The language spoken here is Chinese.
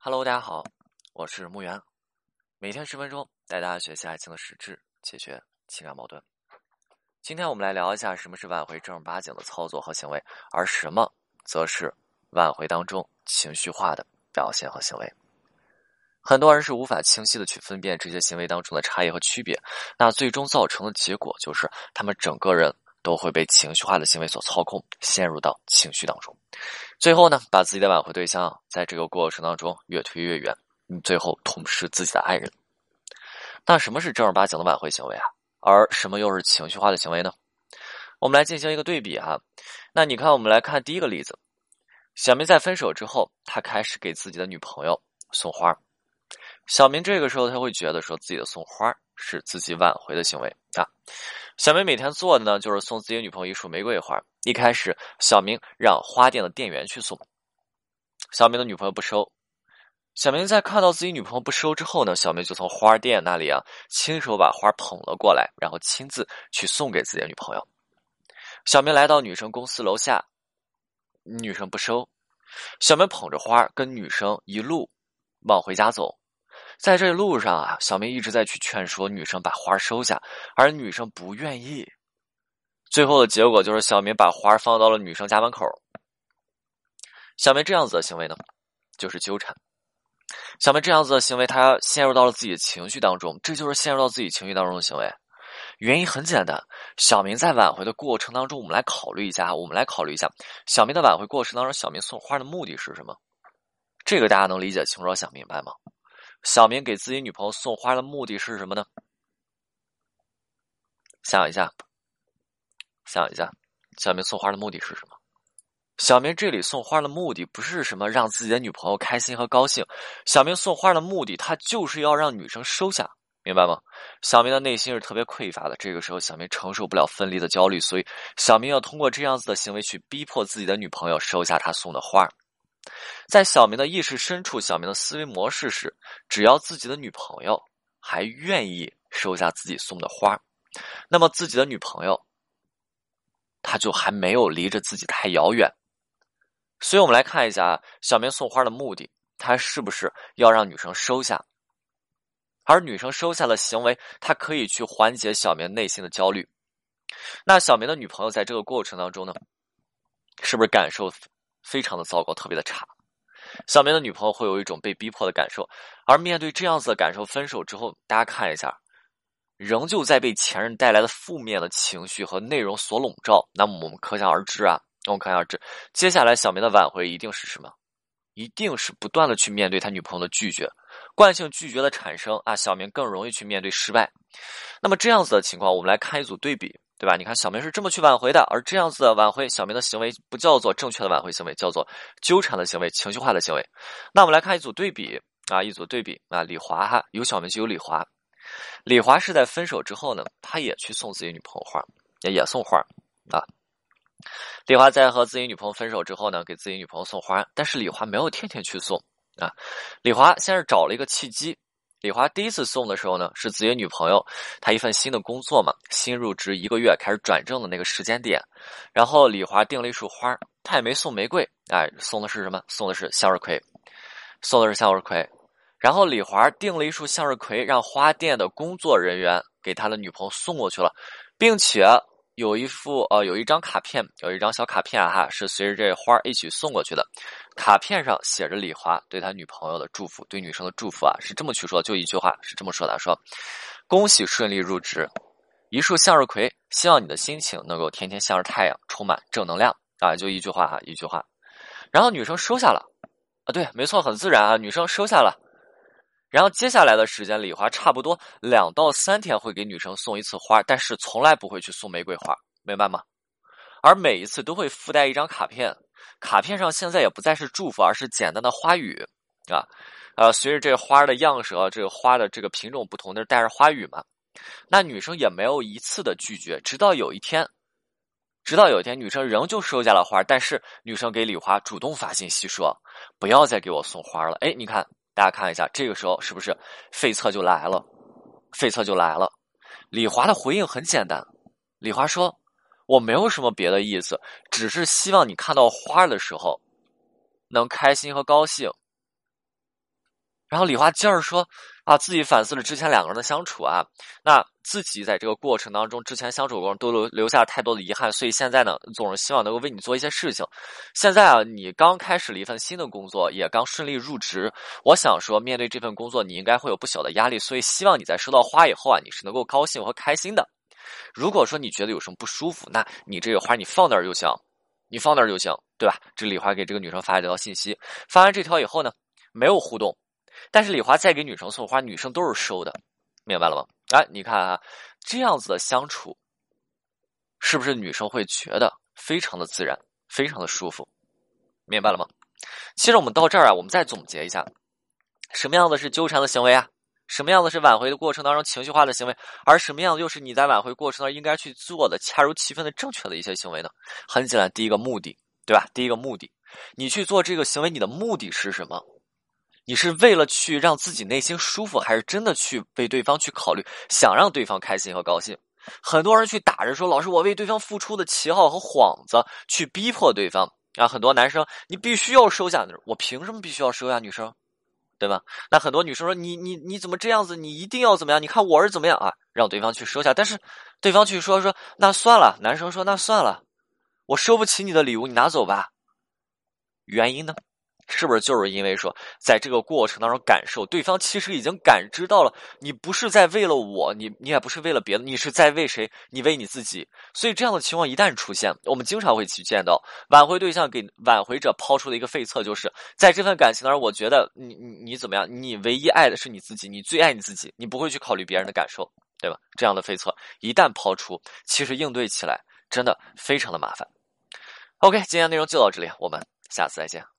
Hello，大家好，我是木源，每天十分钟带大家学习爱情的实质，解决情感矛盾。今天我们来聊一下什么是挽回正儿八经的操作和行为，而什么则是挽回当中情绪化的表现和行为。很多人是无法清晰的去分辨这些行为当中的差异和区别，那最终造成的结果就是他们整个人都会被情绪化的行为所操控，陷入到情绪当中。最后呢，把自己的挽回对象在这个过程当中越推越远，你最后痛失自己的爱人。那什么是正儿八经的挽回行为啊？而什么又是情绪化的行为呢？我们来进行一个对比哈。那你看，我们来看第一个例子：小明在分手之后，他开始给自己的女朋友送花。小明这个时候他会觉得说自己的送花是自己挽回的行为啊。小明每天做的呢，就是送自己女朋友一束玫瑰花。一开始，小明让花店的店员去送，小明的女朋友不收。小明在看到自己女朋友不收之后呢，小明就从花店那里啊，亲手把花捧了过来，然后亲自去送给自己的女朋友。小明来到女生公司楼下，女生不收，小明捧着花跟女生一路往回家走。在这路上啊，小明一直在去劝说女生把花收下，而女生不愿意。最后的结果就是小明把花放到了女生家门口。小明这样子的行为呢，就是纠缠。小明这样子的行为，他陷入到了自己的情绪当中，这就是陷入到自己情绪当中的行为。原因很简单，小明在挽回的过程当中，我们来考虑一下，我们来考虑一下，小明的挽回过程当中，小明送花的目的是什么？这个大家能理解清楚、想明白吗？小明给自己女朋友送花的目的是什么呢？想一下，想一下，小明送花的目的是什么？小明这里送花的目的不是什么让自己的女朋友开心和高兴，小明送花的目的，他就是要让女生收下，明白吗？小明的内心是特别匮乏的，这个时候小明承受不了分离的焦虑，所以小明要通过这样子的行为去逼迫自己的女朋友收下他送的花。在小明的意识深处，小明的思维模式是：只要自己的女朋友还愿意收下自己送的花，那么自己的女朋友他就还没有离着自己太遥远。所以，我们来看一下小明送花的目的，他是不是要让女生收下？而女生收下的行为，他可以去缓解小明内心的焦虑。那小明的女朋友在这个过程当中呢，是不是感受？非常的糟糕，特别的差。小明的女朋友会有一种被逼迫的感受，而面对这样子的感受，分手之后，大家看一下，仍旧在被前任带来的负面的情绪和内容所笼罩。那么我们可想而知啊，我们可想而知，接下来小明的挽回一定是什么？一定是不断的去面对他女朋友的拒绝，惯性拒绝的产生啊，小明更容易去面对失败。那么这样子的情况，我们来看一组对比。对吧？你看，小明是这么去挽回的，而这样子的挽回，小明的行为不叫做正确的挽回行为，叫做纠缠的行为、情绪化的行为。那我们来看一组对比啊，一组对比啊，李华哈，有小明就有李华。李华是在分手之后呢，他也去送自己女朋友花，也也送花啊。李华在和自己女朋友分手之后呢，给自己女朋友送花，但是李华没有天天去送啊。李华先是找了一个契机。李华第一次送的时候呢，是自己女朋友，他一份新的工作嘛，新入职一个月开始转正的那个时间点，然后李华订了一束花，他也没送玫瑰，哎，送的是什么？送的是向日葵，送的是向日葵。然后李华订了一束向日葵，让花店的工作人员给他的女朋友送过去了，并且。有一副呃，有一张卡片，有一张小卡片哈，是随着这花一起送过去的。卡片上写着李华对他女朋友的祝福，对女生的祝福啊，是这么去说，就一句话是这么说的：说恭喜顺利入职，一束向日葵，希望你的心情能够天天向着太阳，充满正能量啊，就一句话哈，一句话。然后女生收下了啊，对，没错，很自然啊，女生收下了。然后接下来的时间，李华差不多两到三天会给女生送一次花，但是从来不会去送玫瑰花，明白吗？而每一次都会附带一张卡片，卡片上现在也不再是祝福，而是简单的花语啊，呃，随着这花的样式啊，这个花的这个品种不同，那带着花语嘛。那女生也没有一次的拒绝，直到有一天，直到有一天，女生仍旧收下了花，但是女生给李华主动发信息说：“不要再给我送花了。”哎，你看。大家看一下，这个时候是不是费策就来了？费策就来了。李华的回应很简单，李华说：“我没有什么别的意思，只是希望你看到花的时候能开心和高兴。”然后李华接着说：“啊，自己反思了之前两个人的相处啊，那自己在这个过程当中，之前相处过程都留留下了太多的遗憾，所以现在呢，总是希望能够为你做一些事情。现在啊，你刚开始了一份新的工作，也刚顺利入职，我想说，面对这份工作，你应该会有不小的压力，所以希望你在收到花以后啊，你是能够高兴和开心的。如果说你觉得有什么不舒服，那你这个花你放那儿就行，你放那儿就行，对吧？这李华给这个女生发了这条信息，发完这条以后呢，没有互动。”但是李华再给女生送花，女生都是收的，明白了吗？哎，你看啊，这样子的相处，是不是女生会觉得非常的自然，非常的舒服？明白了吗？其实我们到这儿啊，我们再总结一下，什么样的是纠缠的行为啊？什么样的是挽回的过程当中情绪化的行为？而什么样又是你在挽回过程当中应该去做的恰如其分的正确的一些行为呢？很简单，第一个目的，对吧？第一个目的，你去做这个行为，你的目的是什么？你是为了去让自己内心舒服，还是真的去为对方去考虑，想让对方开心和高兴？很多人去打着说：“老师，我为对方付出的旗号和幌子，去逼迫对方。”啊，很多男生，你必须要收下，我凭什么必须要收下？女生，对吧？那很多女生说：“你你你怎么这样子？你一定要怎么样？你看我是怎么样啊？”让对方去收下，但是对方去说说：“那算了。”男生说：“那算了，我收不起你的礼物，你拿走吧。”原因呢？是不是就是因为说，在这个过程当中感受对方其实已经感知到了，你不是在为了我，你你也不是为了别的，你是在为谁？你为你自己。所以这样的情况一旦出现，我们经常会去见到挽回对象给挽回者抛出的一个废策，就是在这份感情当中，我觉得你你你怎么样？你唯一爱的是你自己，你最爱你自己，你不会去考虑别人的感受，对吧？这样的废策一旦抛出，其实应对起来真的非常的麻烦。OK，今天内容就到这里，我们下次再见。